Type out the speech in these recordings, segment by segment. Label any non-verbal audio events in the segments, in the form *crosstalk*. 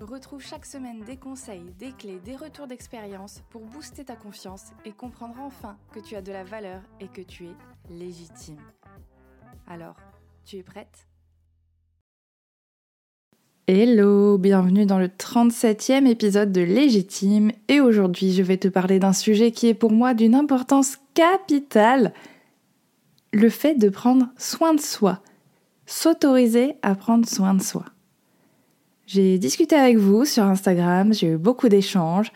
Retrouve chaque semaine des conseils, des clés, des retours d'expérience pour booster ta confiance et comprendre enfin que tu as de la valeur et que tu es légitime. Alors, tu es prête? Hello, bienvenue dans le 37e épisode de Légitime et aujourd'hui je vais te parler d'un sujet qui est pour moi d'une importance capitale, le fait de prendre soin de soi, s'autoriser à prendre soin de soi. J'ai discuté avec vous sur Instagram, j'ai eu beaucoup d'échanges,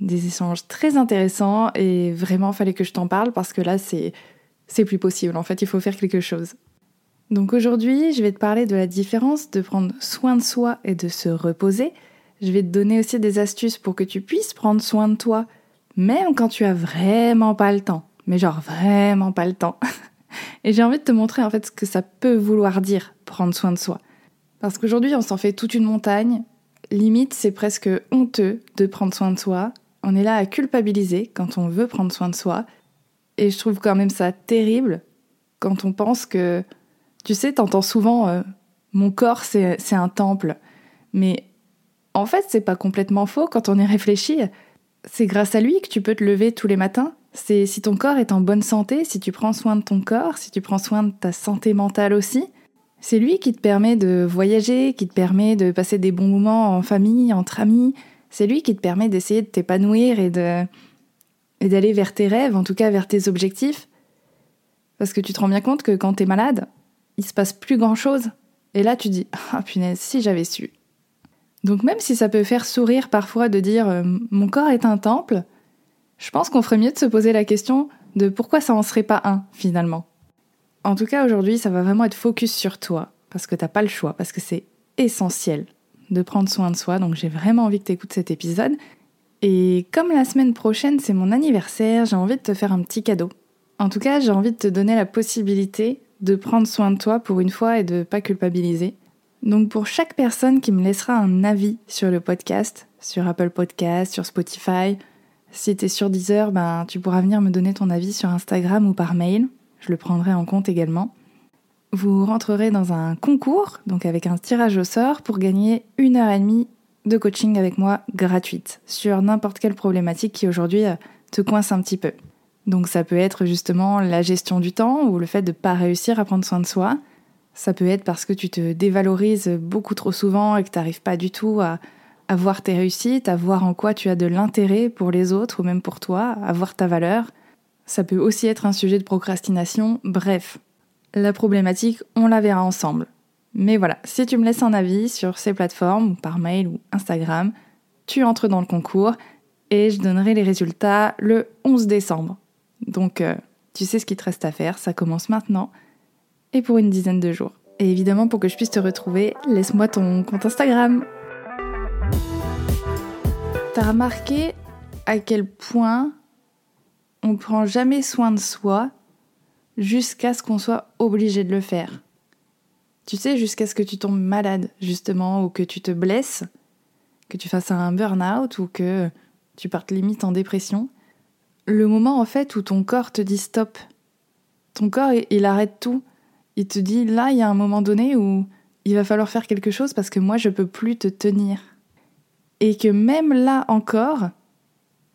des échanges très intéressants et vraiment fallait que je t'en parle parce que là c'est c'est plus possible en fait, il faut faire quelque chose. Donc aujourd'hui, je vais te parler de la différence de prendre soin de soi et de se reposer. Je vais te donner aussi des astuces pour que tu puisses prendre soin de toi même quand tu as vraiment pas le temps. Mais genre vraiment pas le temps. *laughs* Et j'ai envie de te montrer en fait ce que ça peut vouloir dire prendre soin de soi. Parce qu'aujourd'hui, on s'en fait toute une montagne. Limite, c'est presque honteux de prendre soin de soi. On est là à culpabiliser quand on veut prendre soin de soi. Et je trouve quand même ça terrible quand on pense que, tu sais, t'entends souvent euh, mon corps c'est un temple. Mais en fait, c'est pas complètement faux quand on y réfléchit. C'est grâce à lui que tu peux te lever tous les matins. C'est si ton corps est en bonne santé, si tu prends soin de ton corps, si tu prends soin de ta santé mentale aussi, c'est lui qui te permet de voyager, qui te permet de passer des bons moments en famille, entre amis. C'est lui qui te permet d'essayer de t'épanouir et de d'aller vers tes rêves, en tout cas vers tes objectifs. Parce que tu te rends bien compte que quand t'es malade, il se passe plus grand chose. Et là, tu dis Ah punaise, si j'avais su. Donc, même si ça peut faire sourire parfois de dire euh, Mon corps est un temple, je pense qu'on ferait mieux de se poser la question de pourquoi ça en serait pas un, finalement. En tout cas, aujourd'hui, ça va vraiment être focus sur toi, parce que t'as pas le choix, parce que c'est essentiel de prendre soin de soi, donc j'ai vraiment envie que tu écoutes cet épisode. Et comme la semaine prochaine, c'est mon anniversaire, j'ai envie de te faire un petit cadeau. En tout cas, j'ai envie de te donner la possibilité de prendre soin de toi pour une fois et de pas culpabiliser. Donc pour chaque personne qui me laissera un avis sur le podcast, sur Apple Podcast, sur Spotify, si t'es sur Deezer, ben tu pourras venir me donner ton avis sur Instagram ou par mail je le prendrai en compte également. Vous rentrerez dans un concours, donc avec un tirage au sort, pour gagner une heure et demie de coaching avec moi gratuite sur n'importe quelle problématique qui aujourd'hui euh, te coince un petit peu. Donc ça peut être justement la gestion du temps ou le fait de ne pas réussir à prendre soin de soi. Ça peut être parce que tu te dévalorises beaucoup trop souvent et que tu n'arrives pas du tout à, à voir tes réussites, à voir en quoi tu as de l'intérêt pour les autres ou même pour toi, à voir ta valeur. Ça peut aussi être un sujet de procrastination, bref. La problématique, on la verra ensemble. Mais voilà, si tu me laisses un avis sur ces plateformes, par mail ou Instagram, tu entres dans le concours et je donnerai les résultats le 11 décembre. Donc, euh, tu sais ce qu'il te reste à faire, ça commence maintenant et pour une dizaine de jours. Et évidemment, pour que je puisse te retrouver, laisse-moi ton compte Instagram. T'as remarqué à quel point on prend jamais soin de soi jusqu'à ce qu'on soit obligé de le faire. Tu sais, jusqu'à ce que tu tombes malade, justement, ou que tu te blesses, que tu fasses un burn-out ou que tu partes limite en dépression. Le moment, en fait, où ton corps te dit stop. Ton corps, il arrête tout. Il te dit, là, il y a un moment donné où il va falloir faire quelque chose parce que moi, je peux plus te tenir. Et que même là encore,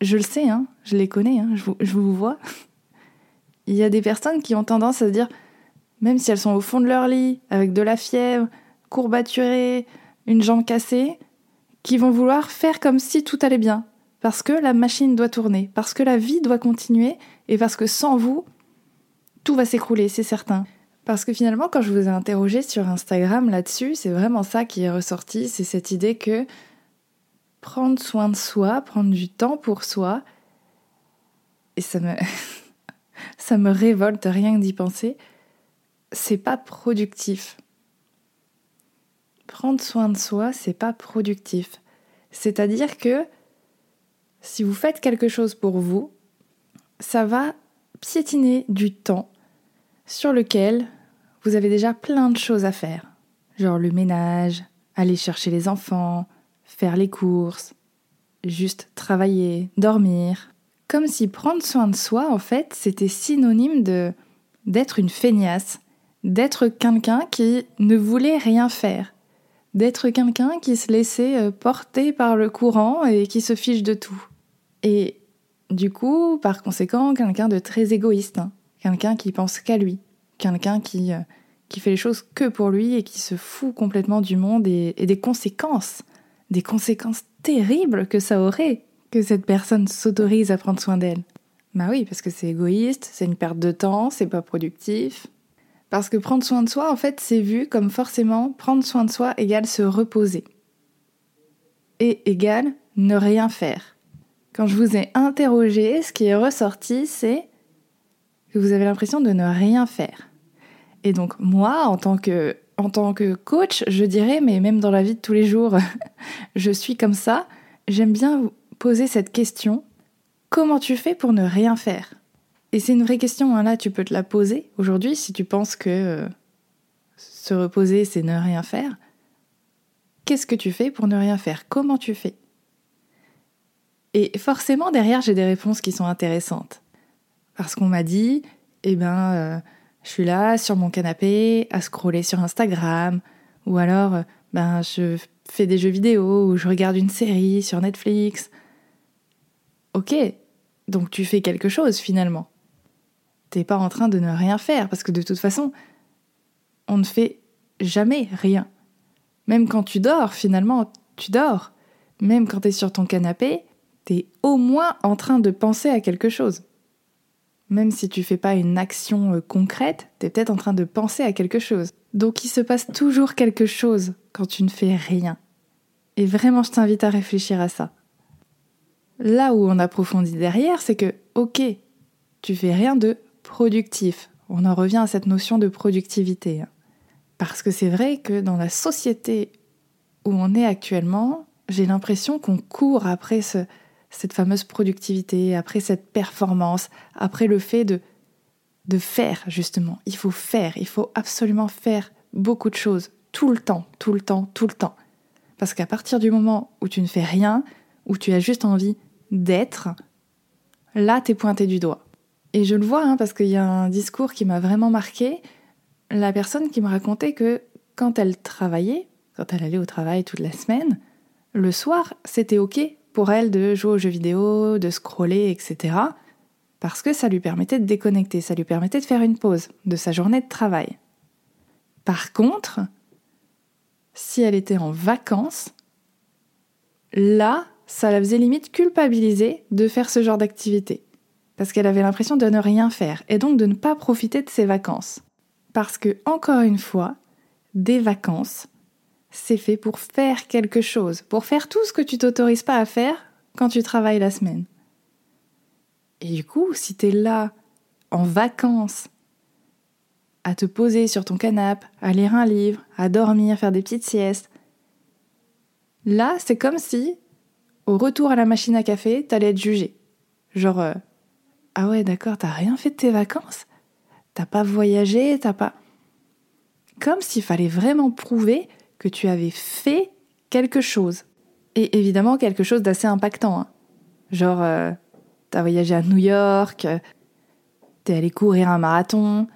je le sais, hein, je les connais, hein, je, vous, je vous vois. Il y a des personnes qui ont tendance à se dire, même si elles sont au fond de leur lit, avec de la fièvre, courbaturées, une jambe cassée, qui vont vouloir faire comme si tout allait bien, parce que la machine doit tourner, parce que la vie doit continuer, et parce que sans vous, tout va s'écrouler, c'est certain. Parce que finalement, quand je vous ai interrogé sur Instagram là-dessus, c'est vraiment ça qui est ressorti, c'est cette idée que prendre soin de soi, prendre du temps pour soi. Et ça me, *laughs* ça me révolte rien que d'y penser. C'est pas productif. Prendre soin de soi, c'est pas productif. C'est-à-dire que si vous faites quelque chose pour vous, ça va piétiner du temps sur lequel vous avez déjà plein de choses à faire. Genre le ménage, aller chercher les enfants, faire les courses, juste travailler, dormir. Comme si prendre soin de soi, en fait, c'était synonyme de d'être une feignasse, d'être quelqu'un qui ne voulait rien faire, d'être quelqu'un qui se laissait euh, porter par le courant et qui se fiche de tout. Et du coup, par conséquent, quelqu'un de très égoïste, hein. quelqu'un qui pense qu'à lui, quelqu'un qui, euh, qui fait les choses que pour lui et qui se fout complètement du monde et, et des conséquences, des conséquences terribles que ça aurait que cette personne s'autorise à prendre soin d'elle. Bah oui, parce que c'est égoïste, c'est une perte de temps, c'est pas productif. Parce que prendre soin de soi, en fait, c'est vu comme forcément prendre soin de soi égale se reposer. Et égale ne rien faire. Quand je vous ai interrogé, ce qui est ressorti, c'est que vous avez l'impression de ne rien faire. Et donc moi, en tant que, en tant que coach, je dirais, mais même dans la vie de tous les jours, *laughs* je suis comme ça, j'aime bien vous poser cette question. Comment tu fais pour ne rien faire? Et c'est une vraie question, hein, là tu peux te la poser aujourd'hui si tu penses que euh, se reposer c'est ne rien faire. Qu'est-ce que tu fais pour ne rien faire? Comment tu fais? Et forcément derrière j'ai des réponses qui sont intéressantes. Parce qu'on m'a dit, eh ben, euh, je suis là sur mon canapé à scroller sur Instagram, ou alors, euh, ben, je fais des jeux vidéo, ou je regarde une série sur Netflix. Ok, donc tu fais quelque chose finalement. T'es pas en train de ne rien faire parce que de toute façon, on ne fait jamais rien. Même quand tu dors, finalement, tu dors. Même quand t'es sur ton canapé, t'es au moins en train de penser à quelque chose. Même si tu fais pas une action euh, concrète, t'es peut-être en train de penser à quelque chose. Donc il se passe toujours quelque chose quand tu ne fais rien. Et vraiment, je t'invite à réfléchir à ça. Là où on approfondit derrière, c'est que, ok, tu fais rien de productif. On en revient à cette notion de productivité. Hein. Parce que c'est vrai que dans la société où on est actuellement, j'ai l'impression qu'on court après cette fameuse productivité, après cette performance, après le fait de, de faire, justement. Il faut faire, il faut absolument faire beaucoup de choses, tout le temps, tout le temps, tout le temps. Parce qu'à partir du moment où tu ne fais rien, où tu as juste envie d'être, là, t'es pointé du doigt. Et je le vois, hein, parce qu'il y a un discours qui m'a vraiment marqué. La personne qui me racontait que quand elle travaillait, quand elle allait au travail toute la semaine, le soir, c'était OK pour elle de jouer aux jeux vidéo, de scroller, etc. Parce que ça lui permettait de déconnecter, ça lui permettait de faire une pause de sa journée de travail. Par contre, si elle était en vacances, là, ça la faisait limite culpabiliser de faire ce genre d'activité. Parce qu'elle avait l'impression de ne rien faire et donc de ne pas profiter de ses vacances. Parce que, encore une fois, des vacances, c'est fait pour faire quelque chose, pour faire tout ce que tu t'autorises pas à faire quand tu travailles la semaine. Et du coup, si tu es là, en vacances, à te poser sur ton canapé, à lire un livre, à dormir, faire des petites siestes, là, c'est comme si au retour à la machine à café, t'allais être jugé. Genre, euh, ah ouais, d'accord, t'as rien fait de tes vacances? T'as pas voyagé T'as pas. Comme s'il fallait vraiment prouver que tu avais fait quelque chose. Et évidemment, quelque chose d'assez impactant. Hein. Genre, euh, t'as voyagé à New York, t'es allé courir un marathon.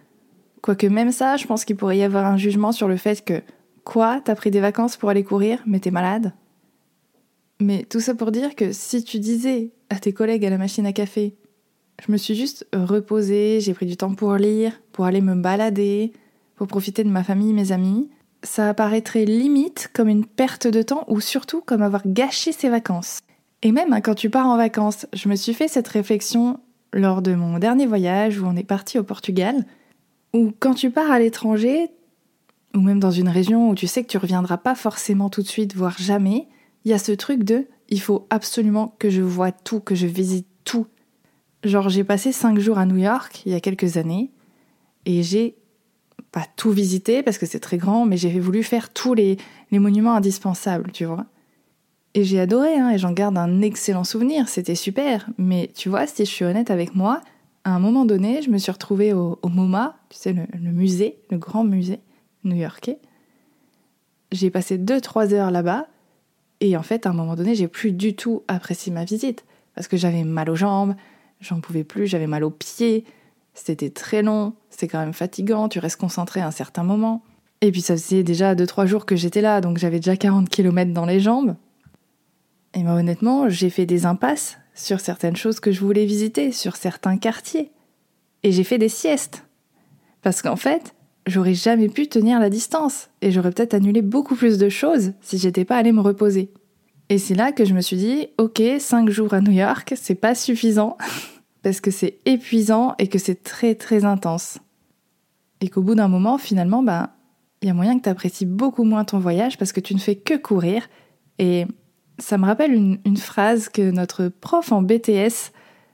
Quoique même ça, je pense qu'il pourrait y avoir un jugement sur le fait que, quoi, t'as pris des vacances pour aller courir, mais t'es malade? Mais tout ça pour dire que si tu disais à tes collègues à la machine à café, je me suis juste reposée, j'ai pris du temps pour lire, pour aller me balader, pour profiter de ma famille, mes amis, ça apparaîtrait limite comme une perte de temps ou surtout comme avoir gâché ses vacances. Et même hein, quand tu pars en vacances, je me suis fait cette réflexion lors de mon dernier voyage où on est parti au Portugal, où quand tu pars à l'étranger, ou même dans une région où tu sais que tu reviendras pas forcément tout de suite, voire jamais, il y a ce truc de il faut absolument que je vois tout, que je visite tout. Genre, j'ai passé cinq jours à New York il y a quelques années et j'ai pas tout visité parce que c'est très grand, mais j'ai voulu faire tous les, les monuments indispensables, tu vois. Et j'ai adoré, hein, et j'en garde un excellent souvenir, c'était super. Mais tu vois, si je suis honnête avec moi, à un moment donné, je me suis retrouvée au, MoMA, tu sais, le, musée, le grand musée new-yorkais. J'ai passé 2-3 heures là-bas, et en fait, à un moment donné, j'ai plus du tout apprécié ma visite. Parce que j'avais mal aux jambes, j'en pouvais plus, j'avais mal aux pieds, c'était très long, c'est quand même fatigant, tu restes concentré à un certain moment. Et puis ça faisait déjà 2-3 jours que j'étais là, donc j'avais déjà 40 km dans les jambes. Et moi honnêtement, j'ai fait des impasses sur certaines choses que je voulais visiter, sur certains quartiers. Et j'ai fait des siestes. Parce qu'en fait, j'aurais jamais pu tenir la distance. Et j'aurais peut-être annulé beaucoup plus de choses si j'étais pas allée me reposer. Et c'est là que je me suis dit, ok, 5 jours à New York, c'est pas suffisant. *laughs* parce que c'est épuisant et que c'est très très intense. Et qu'au bout d'un moment, finalement, ben, il y a moyen que tu apprécies beaucoup moins ton voyage parce que tu ne fais que courir. Et ça me rappelle une, phrase que notre prof en BTS,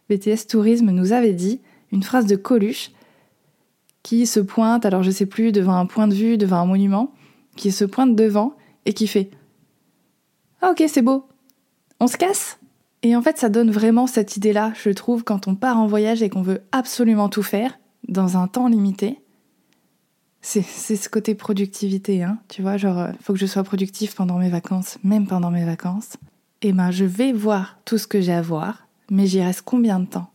BTS Tourisme, nous avait dit, une phrase de Coluche, qui se pointe, alors je sais plus, devant un point de vue, devant un monument, qui se pointe devant et qui fait Ah ok, c'est beau, on se casse? Et en fait, ça donne vraiment cette idée-là, je trouve, quand on part en voyage et qu'on veut absolument tout faire, dans un temps limité. C'est ce côté productivité, hein, tu vois, genre, euh, faut que je sois productif pendant mes vacances, même pendant mes vacances. Eh ben, je vais voir tout ce que j'ai à voir, mais j'y reste combien de temps?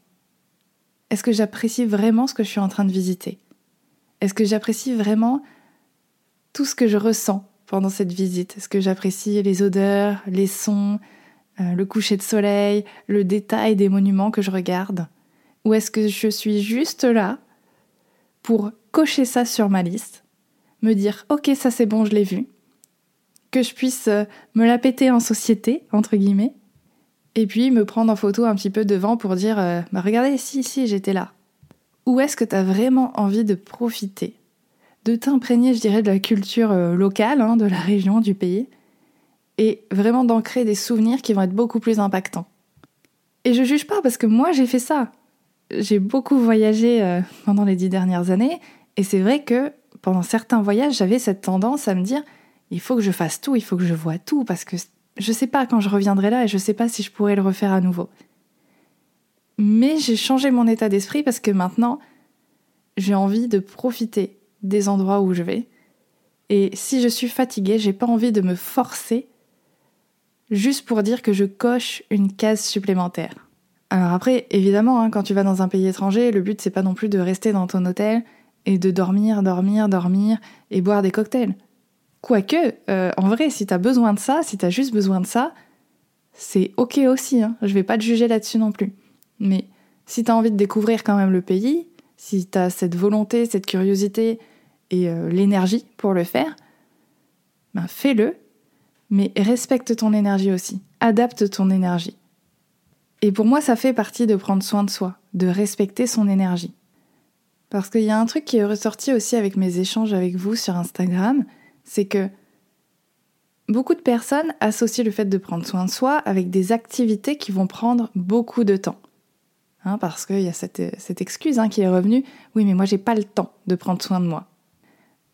Est-ce que j'apprécie vraiment ce que je suis en train de visiter? Est-ce que j'apprécie vraiment tout ce que je ressens pendant cette visite? Est-ce que j'apprécie les odeurs, les sons, euh, le coucher de soleil, le détail des monuments que je regarde Ou est-ce que je suis juste là pour cocher ça sur ma liste, me dire ok ça c'est bon, je l'ai vu, que je puisse euh, me la péter en société, entre guillemets, et puis me prendre en photo un petit peu devant pour dire euh, bah regardez, si, si, j'étais là. Ou est-ce que tu as vraiment envie de profiter, de t'imprégner, je dirais, de la culture locale, hein, de la région, du pays, et vraiment d'ancrer des souvenirs qui vont être beaucoup plus impactants. Et je juge pas parce que moi j'ai fait ça. J'ai beaucoup voyagé pendant les dix dernières années et c'est vrai que pendant certains voyages, j'avais cette tendance à me dire il faut que je fasse tout, il faut que je vois tout, parce que je ne sais pas quand je reviendrai là et je ne sais pas si je pourrai le refaire à nouveau. Mais j'ai changé mon état d'esprit parce que maintenant, j'ai envie de profiter des endroits où je vais. Et si je suis fatiguée, j'ai pas envie de me forcer juste pour dire que je coche une case supplémentaire. Alors après, évidemment, hein, quand tu vas dans un pays étranger, le but c'est pas non plus de rester dans ton hôtel et de dormir, dormir, dormir et boire des cocktails. Quoique, euh, en vrai, si t'as besoin de ça, si t'as juste besoin de ça, c'est ok aussi, hein. je vais pas te juger là-dessus non plus. Mais si t'as envie de découvrir quand même le pays, si t'as cette volonté, cette curiosité et euh, l'énergie pour le faire, ben fais-le, mais respecte ton énergie aussi, adapte ton énergie. Et pour moi, ça fait partie de prendre soin de soi, de respecter son énergie. Parce qu'il y a un truc qui est ressorti aussi avec mes échanges avec vous sur Instagram, c'est que beaucoup de personnes associent le fait de prendre soin de soi avec des activités qui vont prendre beaucoup de temps. Hein, parce qu'il y a cette, excuse hein, qui est revenue, oui mais moi j'ai pas le temps de prendre soin de moi.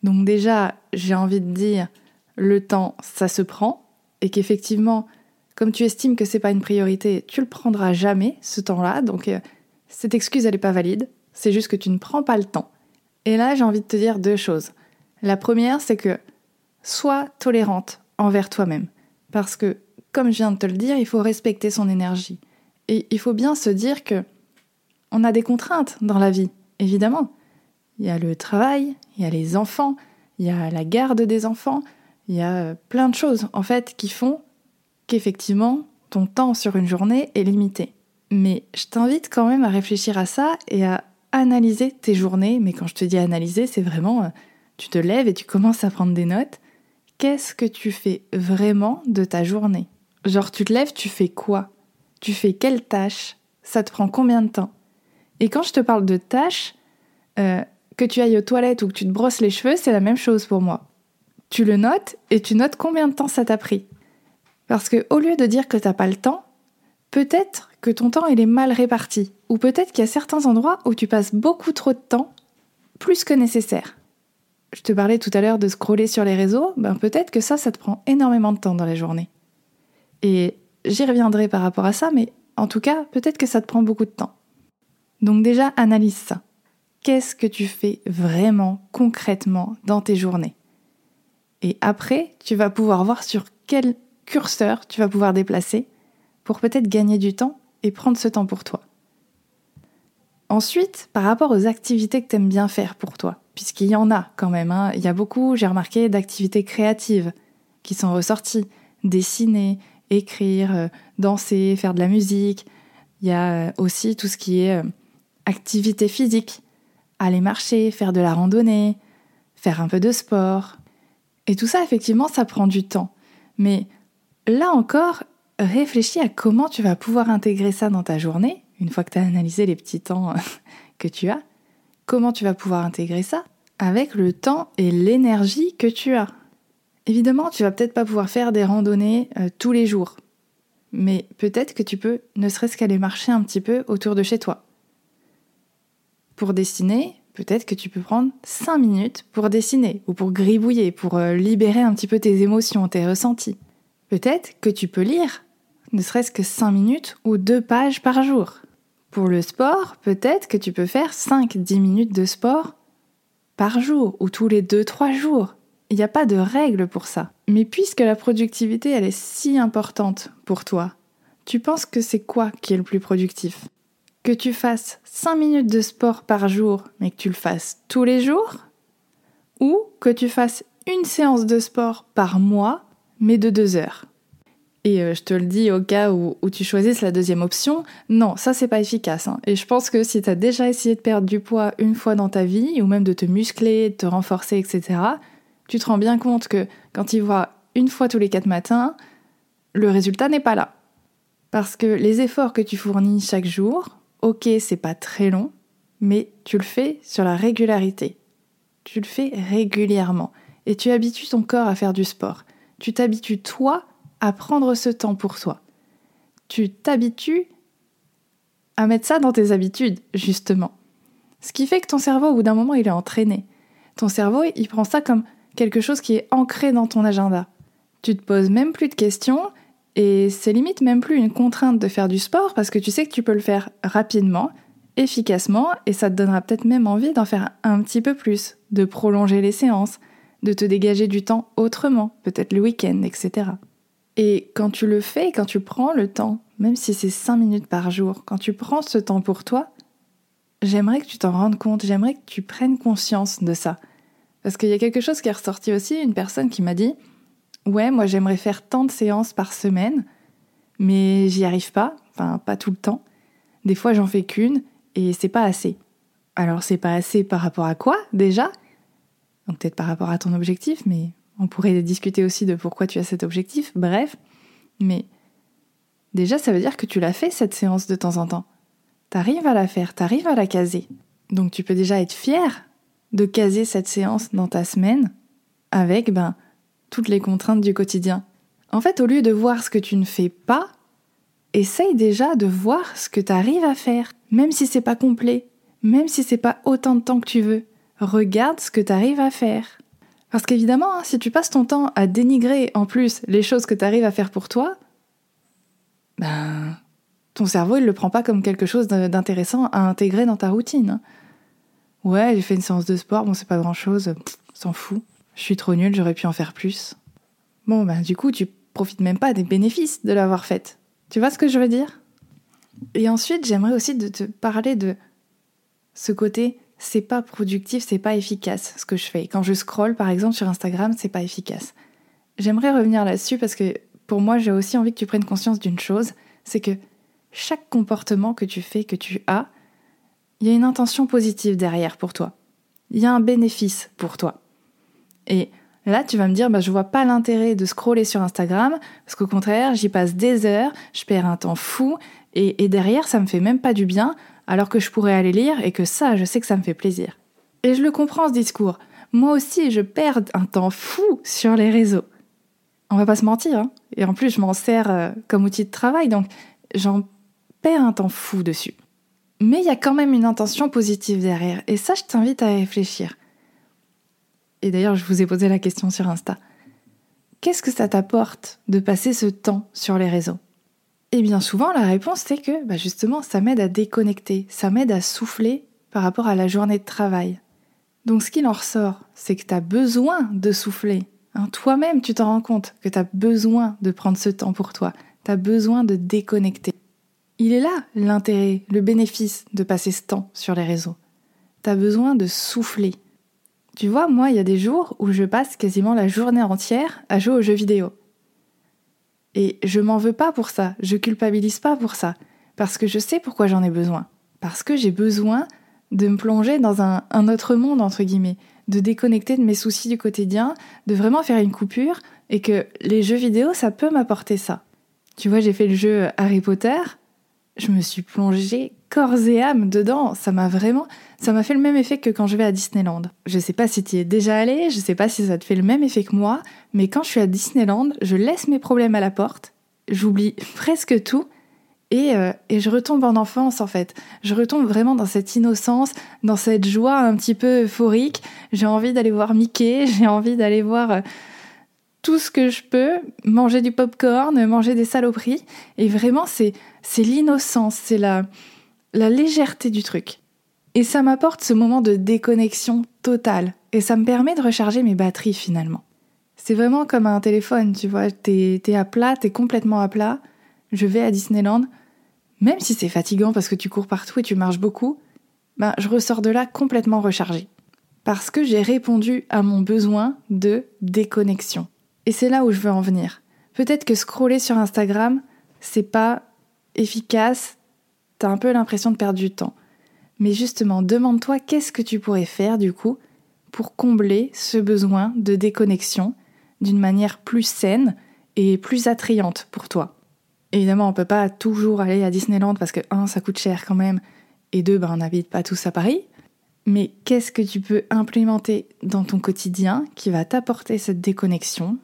Donc déjà, j'ai envie de dire, le temps, ça se prend, et qu'effectivement, comme tu estimes que c'est pas une priorité, tu le prendras jamais, ce temps-là, donc euh, cette excuse, elle n'est pas valide c'est juste que tu ne prends pas le temps. Et là, j'ai envie de te dire deux choses. La première, c'est que sois tolérante envers toi-même. Parce que, comme je viens de te le dire, il faut respecter son énergie. Et il faut bien se dire que on a des contraintes dans la vie, évidemment. Il y a le travail, il y a les enfants, il y a la garde des enfants, il y a plein de choses, en fait, qui font qu'effectivement, ton temps sur une journée est limité. Mais je t'invite quand même à réfléchir à ça et à analyser tes journées, mais quand je te dis analyser, c'est vraiment, euh, tu te lèves et tu commences à prendre des notes. Qu'est-ce que tu fais vraiment de ta journée? Genre, tu te lèves, tu fais quoi? Tu fais quelle tâche? Ça te prend combien de temps? Et quand je te parle de tâches, euh, que tu ailles aux toilettes ou que tu te brosses les cheveux, c'est la même chose pour moi. Tu le notes et tu notes combien de temps ça t'a pris. Parce que au lieu de dire que t'as pas le temps, peut-être que ton temps il est mal réparti, ou peut-être qu'il y a certains endroits où tu passes beaucoup trop de temps, plus que nécessaire. Je te parlais tout à l'heure de scroller sur les réseaux, ben peut-être que ça, ça te prend énormément de temps dans la journée. Et j'y reviendrai par rapport à ça, mais en tout cas, peut-être que ça te prend beaucoup de temps. Donc déjà, analyse ça. Qu'est-ce que tu fais vraiment, concrètement, dans tes journées? Et après, tu vas pouvoir voir sur quel curseur tu vas pouvoir déplacer pour peut-être gagner du temps et prendre ce temps pour toi. Ensuite, par rapport aux activités que tu aimes bien faire pour toi, puisqu'il y en a quand même, hein, il y a beaucoup, j'ai remarqué, d'activités créatives qui sont ressorties. Dessiner, écrire, euh, danser, faire de la musique. Il y a euh, aussi tout ce qui est euh, activité physique. Aller marcher, faire de la randonnée, faire un peu de sport. Et tout ça, effectivement, ça prend du temps. Mais là encore, réfléchis à comment tu vas pouvoir intégrer ça dans ta journée, une fois que tu as analysé les petits temps *laughs* que tu as. Comment tu vas pouvoir intégrer ça avec le temps et l'énergie que tu as. Évidemment, tu vas peut-être pas pouvoir faire des randonnées euh, tous les jours, mais peut-être que tu peux ne serait-ce qu'aller marcher un petit peu autour de chez toi. Pour dessiner, peut-être que tu peux prendre 5 minutes pour dessiner ou pour gribouiller, pour euh, libérer un petit peu tes émotions, tes ressentis. Peut-être que tu peux lire, ne serait-ce que 5 minutes ou 2 pages par jour. Pour le sport, peut-être que tu peux faire 5-10 minutes de sport par jour ou tous les 2-3 jours. Il n'y a pas de règle pour ça. Mais puisque la productivité, elle est si importante pour toi, tu penses que c'est quoi qui est le plus productif? Que tu fasses 5 minutes de sport par jour, mais que tu le fasses tous les jours Ou que tu fasses une séance de sport par mois, mais de 2 heures et euh, je te le dis au cas où, tu choisisses la deuxième option, non, ça c'est pas efficace. Hein. Et je pense que si tu as déjà essayé de perdre du poids une fois dans ta vie, ou même de te muscler, de te renforcer, etc., tu te rends bien compte que quand il voit une fois tous les quatre matins, le résultat n'est pas là. Parce que les efforts que tu fournis chaque jour, ok, c'est pas très long, mais tu le fais sur la régularité. Tu le fais régulièrement. Et tu habitues ton corps à faire du sport. Tu t'habitues, toi, à prendre ce temps pour toi. Tu t'habitues à mettre ça dans tes habitudes, justement. Ce qui fait que ton cerveau, au bout d'un moment, il est entraîné. Ton cerveau, il prend ça comme quelque chose qui est ancré dans ton agenda. Tu te poses même plus de questions et c'est limite même plus une contrainte de faire du sport parce que tu sais que tu peux le faire rapidement, efficacement et ça te donnera peut-être même envie d'en faire un petit peu plus, de prolonger les séances, de te dégager du temps autrement, peut-être le week-end, etc. Et quand tu le fais, quand tu prends le temps, même si c'est 5 minutes par jour, quand tu prends ce temps pour toi, j'aimerais que tu t'en rendes compte, j'aimerais que tu prennes conscience de ça. Parce qu'il y a quelque chose qui est ressorti aussi, une personne qui m'a dit Ouais, moi j'aimerais faire tant de séances par semaine, mais j'y arrive pas, enfin pas tout le temps. Des fois j'en fais qu'une et c'est pas assez. Alors c'est pas assez par rapport à quoi déjà? Donc peut-être par rapport à ton objectif, mais on pourrait discuter aussi de pourquoi tu as cet objectif, bref. Mais déjà ça veut dire que tu l'as fait cette séance de temps en temps. T'arrives à la faire, t'arrives à la caser. Donc tu peux déjà être fier de caser cette séance dans ta semaine avec ben, toutes les contraintes du quotidien. En fait, au lieu de voir ce que tu ne fais pas, essaye déjà de voir ce que tu arrives à faire, même si c'est pas complet, même si c'est pas autant de temps que tu veux. Regarde ce que tu arrives à faire. Parce qu'évidemment, hein, si tu passes ton temps à dénigrer en plus les choses que tu arrives à faire pour toi, ben ton cerveau il le prend pas comme quelque chose d'intéressant à intégrer dans ta routine. Hein. Ouais, j'ai fait une séance de sport, bon, c'est pas grand chose, s'en fout. Je suis trop nulle, j'aurais pu en faire plus. Bon, ben, du coup, tu profites même pas des bénéfices de l'avoir faite. Tu vois ce que je veux dire? Et ensuite, j'aimerais aussi te parler de ce côté c'est pas productif, c'est pas efficace ce que je fais. Quand je scroll par exemple sur Instagram, c'est pas efficace. J'aimerais revenir là-dessus parce que pour moi, j'ai aussi envie que tu prennes conscience d'une chose, c'est que chaque comportement que tu fais, que tu as, il y a une intention positive derrière pour toi. Il y a un bénéfice pour toi. Et là, tu vas me dire, bah, je vois pas l'intérêt de scroller sur Instagram, parce qu'au contraire, j'y passe des heures, je perds un temps fou, et, derrière, ça me fait même pas du bien, alors que je pourrais aller lire, et que ça, je sais que ça me fait plaisir. Et je le comprends, ce discours. Moi aussi, je perds un temps fou sur les réseaux. On va pas se mentir, hein. Et en plus, je m'en sers euh, comme outil de travail, donc j'en perds un temps fou dessus. Mais il y a quand même une intention positive derrière. Et ça, je t'invite à réfléchir. Et d'ailleurs, je vous ai posé la question sur Insta. qu'est-ce que ça t'apporte de passer ce temps sur les réseaux? Et bien souvent, la réponse c'est que bah justement, ça m'aide à déconnecter, ça m'aide à souffler par rapport à la journée de travail. Donc ce qu'il en ressort, c'est que tu as besoin de souffler. Hein, Toi-même, tu t'en rends compte que tu as besoin de prendre ce temps pour toi, tu as besoin de déconnecter. Il est là l'intérêt, le bénéfice de passer ce temps sur les réseaux. Tu as besoin de souffler. Tu vois, moi, il y a des jours où je passe quasiment la journée entière à jouer aux jeux vidéo. Et je m'en veux pas pour ça, je culpabilise pas pour ça, parce que je sais pourquoi j'en ai besoin. Parce que j'ai besoin de me plonger dans un, autre monde, entre guillemets, de déconnecter de mes soucis du quotidien, de vraiment faire une coupure, et que les jeux vidéo, ça peut m'apporter ça. Tu vois, j'ai fait le jeu Harry Potter, je me suis plongée corps et âme dedans. Ça m'a vraiment, ça m'a fait le même effet que quand je vais à Disneyland. Je sais pas si tu es déjà allé, je sais pas si ça te fait le même effet que moi, mais quand je suis à Disneyland, je laisse mes problèmes à la porte, j'oublie presque tout. Et, euh, et, je retombe en enfance en fait. Je retombe vraiment dans cette innocence, dans cette joie un petit peu euphorique. J'ai envie d'aller voir Mickey, *laughs* j'ai envie d'aller voir euh, tout ce que je peux, manger du popcorn, manger des saloperies. Et vraiment, c'est c'est l'innocence, c'est la la légèreté du truc. Et ça m'apporte ce moment de déconnexion totale. Et ça me permet de recharger mes batteries finalement. C'est vraiment comme un téléphone, tu vois. T'es es à plat, t'es complètement à plat. Je vais à Disneyland. Même si c'est fatigant parce que tu cours partout et tu marches beaucoup, ben, je ressors de là complètement rechargée. Parce que j'ai répondu à mon besoin de déconnexion. Et c'est là où je veux en venir. Peut-être que scroller sur Instagram, c'est pas efficace, un peu l'impression de perdre du temps. Mais justement, demande-toi qu'est-ce que tu pourrais faire du coup pour combler ce besoin de déconnexion d'une manière plus saine et plus attrayante pour toi? Évidemment, on peut pas toujours aller à Disneyland parce que un, ça coûte cher quand même, et deux, ben, on n'habite pas tous à Paris. Mais qu'est-ce que tu peux implémenter dans ton quotidien qui va t'apporter cette déconnexion,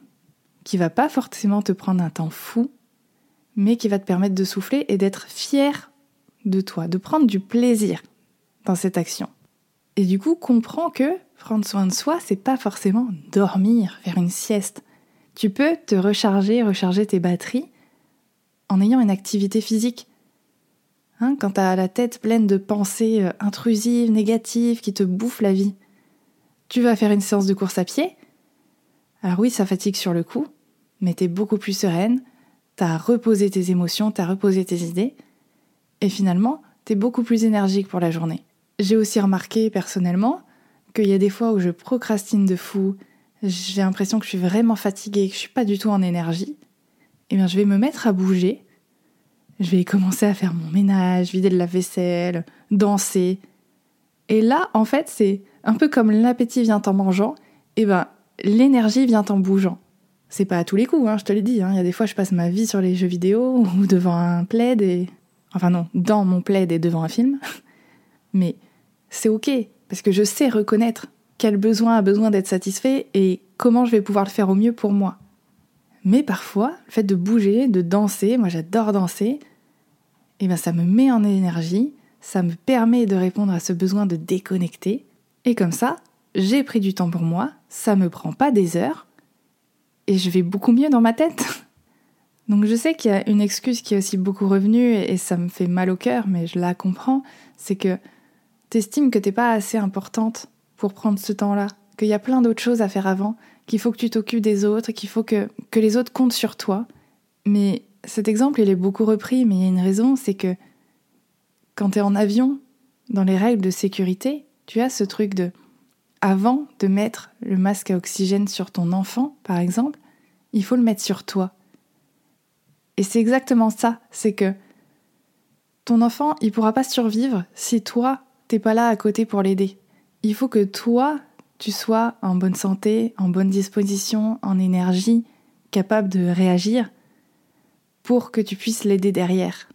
qui va pas forcément te prendre un temps fou, mais qui va te permettre de souffler et d'être fier de toi, de prendre du plaisir dans cette action. Et du coup, comprends que prendre soin de soi, c'est pas forcément dormir, faire une sieste. Tu peux te recharger, recharger tes batteries en ayant une activité physique. Hein, quand tu as la tête pleine de pensées euh, intrusives, négatives, qui te bouffent la vie, tu vas faire une séance de course à pied. Alors oui, ça fatigue sur le coup, mais tu es beaucoup plus sereine, tu as reposé tes émotions, tu as reposé tes idées, et finalement, t'es beaucoup plus énergique pour la journée. J'ai aussi remarqué personnellement qu'il y a des fois où je procrastine de fou, j'ai l'impression que je suis vraiment fatiguée, que je suis pas du tout en énergie. Eh bien, je vais me mettre à bouger. Je vais commencer à faire mon ménage, vider de la vaisselle, danser. Et là, en fait, c'est un peu comme l'appétit vient en mangeant, et eh ben l'énergie vient en bougeant. C'est pas à tous les coups, hein, je te l'ai dit. Hein. Il y a des fois, je passe ma vie sur les jeux vidéo ou devant un plaid et Enfin non, dans mon plaid et devant un film. *laughs* Mais c'est ok, parce que je sais reconnaître quel besoin a besoin d'être satisfait et comment je vais pouvoir le faire au mieux pour moi. Mais parfois, le fait de bouger, de danser, moi j'adore danser, eh ben ça me met en énergie, ça me permet de répondre à ce besoin de déconnecter, et comme ça, j'ai pris du temps pour moi, ça me prend pas des heures, et je vais beaucoup mieux dans ma tête. *laughs* Donc je sais qu'il y a une excuse qui est aussi beaucoup revenue et ça me fait mal au cœur, mais je la comprends, c'est que t'estimes que t'es pas assez importante pour prendre ce temps-là, qu'il y a plein d'autres choses à faire avant, qu'il faut que tu t'occupes des autres, qu'il faut que, les autres comptent sur toi. Mais cet exemple, il est beaucoup repris, mais il y a une raison, c'est que quand t'es en avion, dans les règles de sécurité, tu as ce truc de avant de mettre le masque à oxygène sur ton enfant, par exemple, il faut le mettre sur toi. Et c'est exactement ça, c'est que ton enfant, il pourra pas survivre si toi, t'es pas là à côté pour l'aider. Il faut que toi, tu sois en bonne santé, en bonne disposition, en énergie, capable de réagir pour que tu puisses l'aider derrière.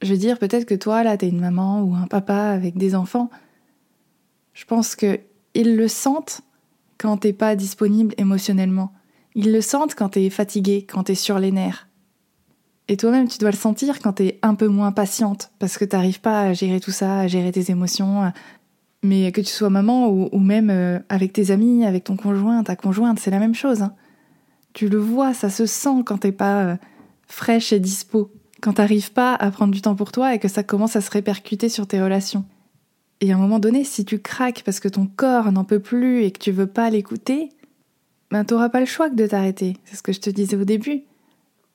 Je veux dire, peut-être que toi, là, t'es une maman ou un papa avec des enfants. Je pense que ils le sentent quand t'es pas disponible émotionnellement. Ils le sentent quand t'es fatigué, quand t'es sur les nerfs. Et toi-même, tu dois le sentir quand tu es un peu moins patiente, parce que tu n'arrives pas à gérer tout ça, à gérer tes émotions. Mais que tu sois maman ou, même euh, avec tes amis, avec ton conjoint, ta conjointe, c'est la même chose. Hein. Tu le vois, ça se sent quand t'es pas euh, fraîche et dispo, quand t'arrives pas à prendre du temps pour toi et que ça commence à se répercuter sur tes relations. Et à un moment donné, si tu craques parce que ton corps n'en peut plus et que tu veux pas l'écouter, ben t'auras pas le choix que de t'arrêter. C'est ce que je te disais au début.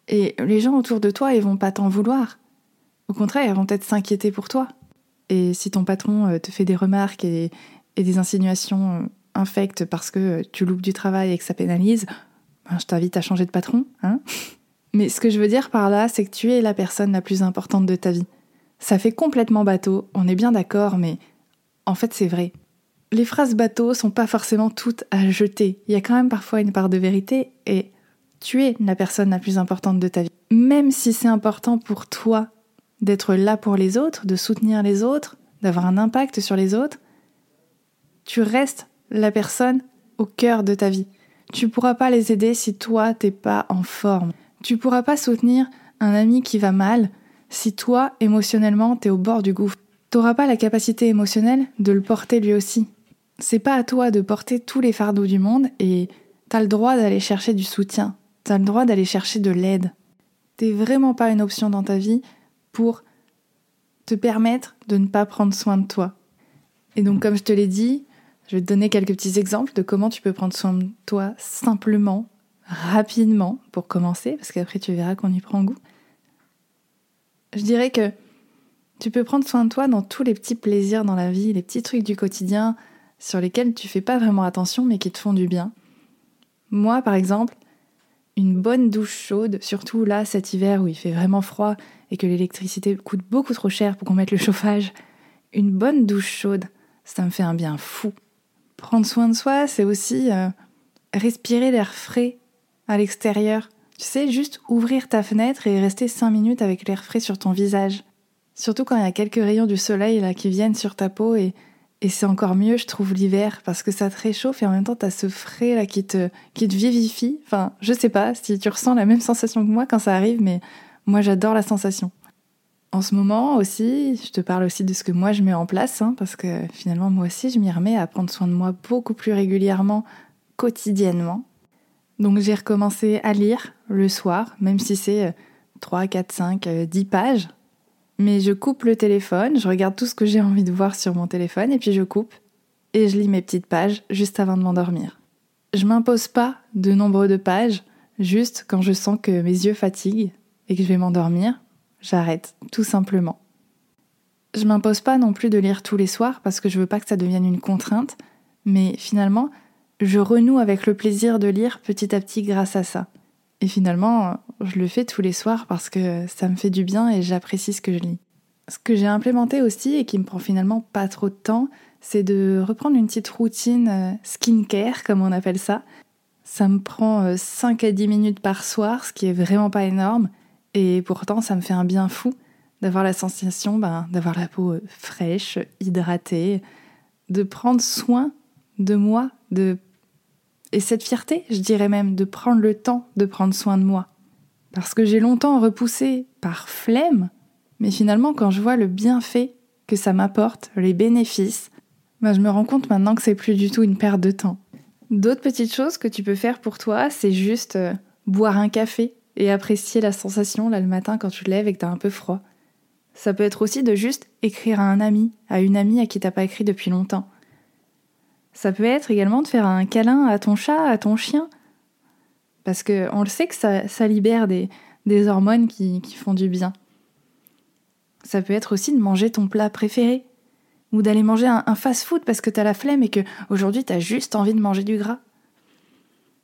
Et les gens autour de toi, ils vont pas t'en vouloir. Au contraire, ils vont peut-être s'inquiéter pour toi. Et si ton patron euh, te fait des remarques et, des insinuations euh, infectes parce que tu loupes du travail et que ça pénalise, ben je t'invite à changer de patron, hein *laughs* Mais ce que je veux dire par là, c'est que tu es la personne la plus importante de ta vie. Ça fait complètement bateau, on est bien d'accord, mais en fait c'est vrai. Les phrases bateau sont pas forcément toutes à jeter. Il y a quand même parfois une part de vérité et tu es la personne la plus importante de ta vie. Même si c'est important pour toi d'être là pour les autres, de soutenir les autres, d'avoir un impact sur les autres, tu restes la personne au cœur de ta vie. Tu pourras pas les aider si toi t'es pas en forme. Tu pourras pas soutenir un ami qui va mal si toi émotionnellement t'es au bord du gouffre. T'auras pas la capacité émotionnelle de le porter lui aussi. C'est pas à toi de porter tous les fardeaux du monde et t'as le droit d'aller chercher du soutien. T'as le droit d'aller chercher de l'aide. T'es vraiment pas une option dans ta vie pour te permettre de ne pas prendre soin de toi. Et donc, comme je te l'ai dit, je vais te donner quelques petits exemples de comment tu peux prendre soin de toi simplement, rapidement, pour commencer, parce qu'après tu verras qu'on y prend goût. Je dirais que tu peux prendre soin de toi dans tous les petits plaisirs dans la vie, les petits trucs du quotidien sur lesquels tu fais pas vraiment attention mais qui te font du bien. Moi, par exemple, une bonne douche chaude, surtout là cet hiver où il fait vraiment froid et que l'électricité coûte beaucoup trop cher pour qu'on mette le chauffage, une bonne douche chaude, ça me fait un bien fou. Prendre soin de soi, c'est aussi euh, respirer l'air frais à l'extérieur. Tu sais, juste ouvrir ta fenêtre et rester 5 minutes avec l'air frais sur ton visage. Surtout quand il y a quelques rayons du soleil là qui viennent sur ta peau et et c'est encore mieux, je trouve, l'hiver, parce que ça te réchauffe et en même temps, t'as ce frais là qui te, qui te vivifie. Enfin, je sais pas si tu ressens la même sensation que moi quand ça arrive, mais moi, j'adore la sensation. En ce moment aussi, je te parle aussi de ce que moi je mets en place, hein, parce que finalement, moi aussi, je m'y remets à prendre soin de moi beaucoup plus régulièrement, quotidiennement. Donc, j'ai recommencé à lire le soir, même si c'est 3, 4, 5, 10 pages mais je coupe le téléphone, je regarde tout ce que j'ai envie de voir sur mon téléphone et puis je coupe et je lis mes petites pages juste avant de m'endormir. Je m'impose pas de nombre de pages, juste quand je sens que mes yeux fatiguent et que je vais m'endormir, j'arrête, tout simplement. Je m'impose pas non plus de lire tous les soirs parce que je veux pas que ça devienne une contrainte, mais finalement, je renoue avec le plaisir de lire petit à petit grâce à ça. Et finalement, je le fais tous les soirs parce que ça me fait du bien et j'apprécie ce que je lis. Ce que j'ai implémenté aussi et qui me prend finalement pas trop de temps, c'est de reprendre une petite routine euh, skincare, comme on appelle ça. Ça me prend 5 euh, à 10 minutes par soir, ce qui est vraiment pas énorme. Et pourtant, ça me fait un bien fou d'avoir la sensation ben, d'avoir la peau euh, fraîche, hydratée, de prendre soin de moi, de et cette fierté, je dirais même, de prendre le temps de prendre soin de moi. Parce que j'ai longtemps repoussé par flemme, mais finalement quand je vois le bienfait que ça m'apporte, les bénéfices, ben je me rends compte maintenant que c'est plus du tout une perte de temps. D'autres petites choses que tu peux faire pour toi, c'est juste euh, boire un café et apprécier la sensation là le matin quand tu te lèves et que t'as un peu froid. Ça peut être aussi de juste écrire à un ami, à une amie à qui t'as pas écrit depuis longtemps. Ça peut être également de faire un câlin à ton chat, à ton chien. Parce que on le sait que ça, libère des, hormones qui, font du bien. Ça peut être aussi de manger ton plat préféré. Ou d'aller manger un, fast-food parce que t'as la flemme et que aujourd'hui t'as juste envie de manger du gras.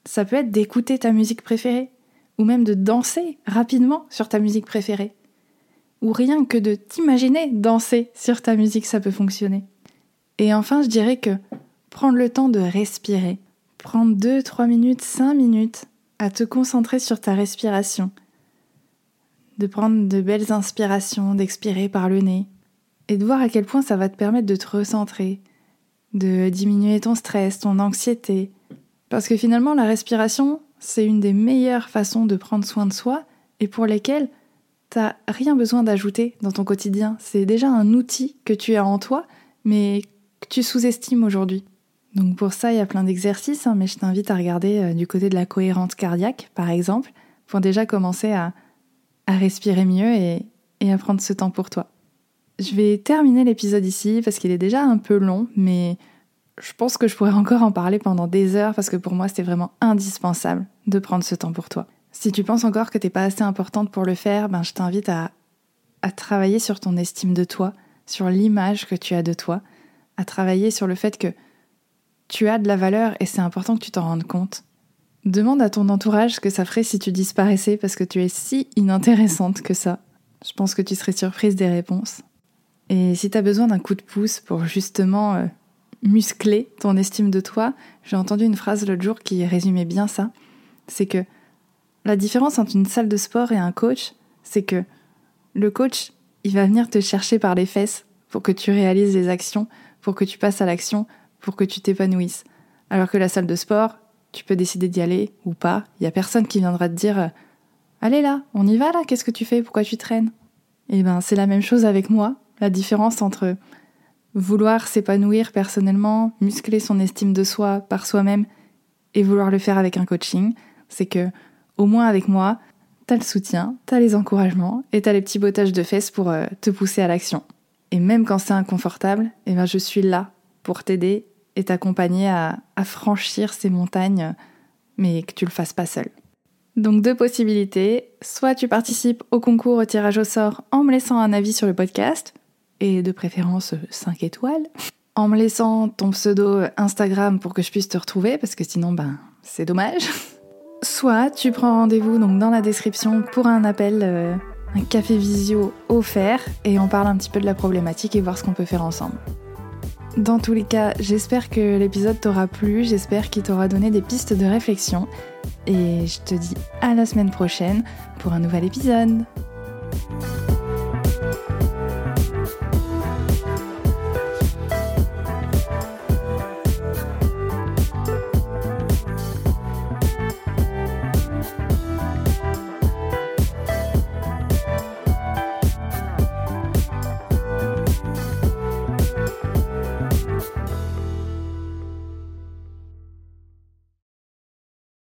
Ça peut être d'écouter ta musique préférée. Ou même de danser rapidement sur ta musique préférée. Ou rien que de t'imaginer danser sur ta musique, ça peut fonctionner. Et enfin, je dirais que prendre le temps de respirer. Prendre 2, 3 minutes, 5 minutes à te concentrer sur ta respiration. De prendre de belles inspirations, d'expirer par le nez. Et de voir à quel point ça va te permettre de te recentrer, de diminuer ton stress, ton anxiété. Parce que finalement, la respiration, c'est une des meilleures façons de prendre soin de soi et pour lesquelles t'as rien besoin d'ajouter dans ton quotidien. C'est déjà un outil que tu as en toi, mais que tu sous-estimes aujourd'hui. Donc pour ça, il y a plein d'exercices, hein, mais je t'invite à regarder euh, du côté de la cohérence cardiaque, par exemple, pour déjà commencer à, respirer mieux et, à prendre ce temps pour toi. Je vais terminer l'épisode ici parce qu'il est déjà un peu long, mais je pense que je pourrais encore en parler pendant des heures parce que pour moi c'est vraiment indispensable de prendre ce temps pour toi. Si tu penses encore que t'es pas assez importante pour le faire, ben je t'invite à travailler sur ton estime de toi, sur l'image que tu as de toi, à travailler sur le fait que tu as de la valeur et c'est important que tu t'en rendes compte. Demande à ton entourage ce que ça ferait si tu disparaissais parce que tu es si inintéressante que ça. Je pense que tu serais surprise des réponses. Et si tu as besoin d'un coup de pouce pour justement euh, muscler ton estime de toi, j'ai entendu une phrase l'autre jour qui résumait bien ça. C'est que la différence entre une salle de sport et un coach, c'est que le coach, il va venir te chercher par les fesses pour que tu réalises les actions, pour que tu passes à l'action, pour que tu t'épanouisses. Alors que la salle de sport, tu peux décider d'y aller ou pas. Il y a personne qui viendra te dire euh, Allez là, on y va là, qu'est-ce que tu fais Pourquoi tu traînes? Eh ben, c'est la même chose avec moi. La différence entre vouloir s'épanouir personnellement, muscler son estime de soi par soi-même et vouloir le faire avec un coaching, c'est que, au moins avec moi, t'as le soutien, t'as les encouragements et t'as les petits bottages de fesses pour euh, te pousser à l'action. Et même quand c'est inconfortable, eh ben, je suis là pour t'aider et t'accompagner à, franchir ces montagnes, mais que tu le fasses pas seul. Donc deux possibilités, soit tu participes au concours au tirage au sort en me laissant un avis sur le podcast, et de préférence 5 étoiles, en me laissant ton pseudo Instagram pour que je puisse te retrouver, parce que sinon ben c'est dommage. *laughs* Soit tu prends rendez-vous donc dans la description pour un appel, euh, un café visio offert, et on parle un petit peu de la problématique et voir ce qu'on peut faire ensemble. Dans tous les cas, j'espère que l'épisode t'aura plu, j'espère qu'il t'aura donné des pistes de réflexion. Et je te dis à la semaine prochaine pour un nouvel épisode.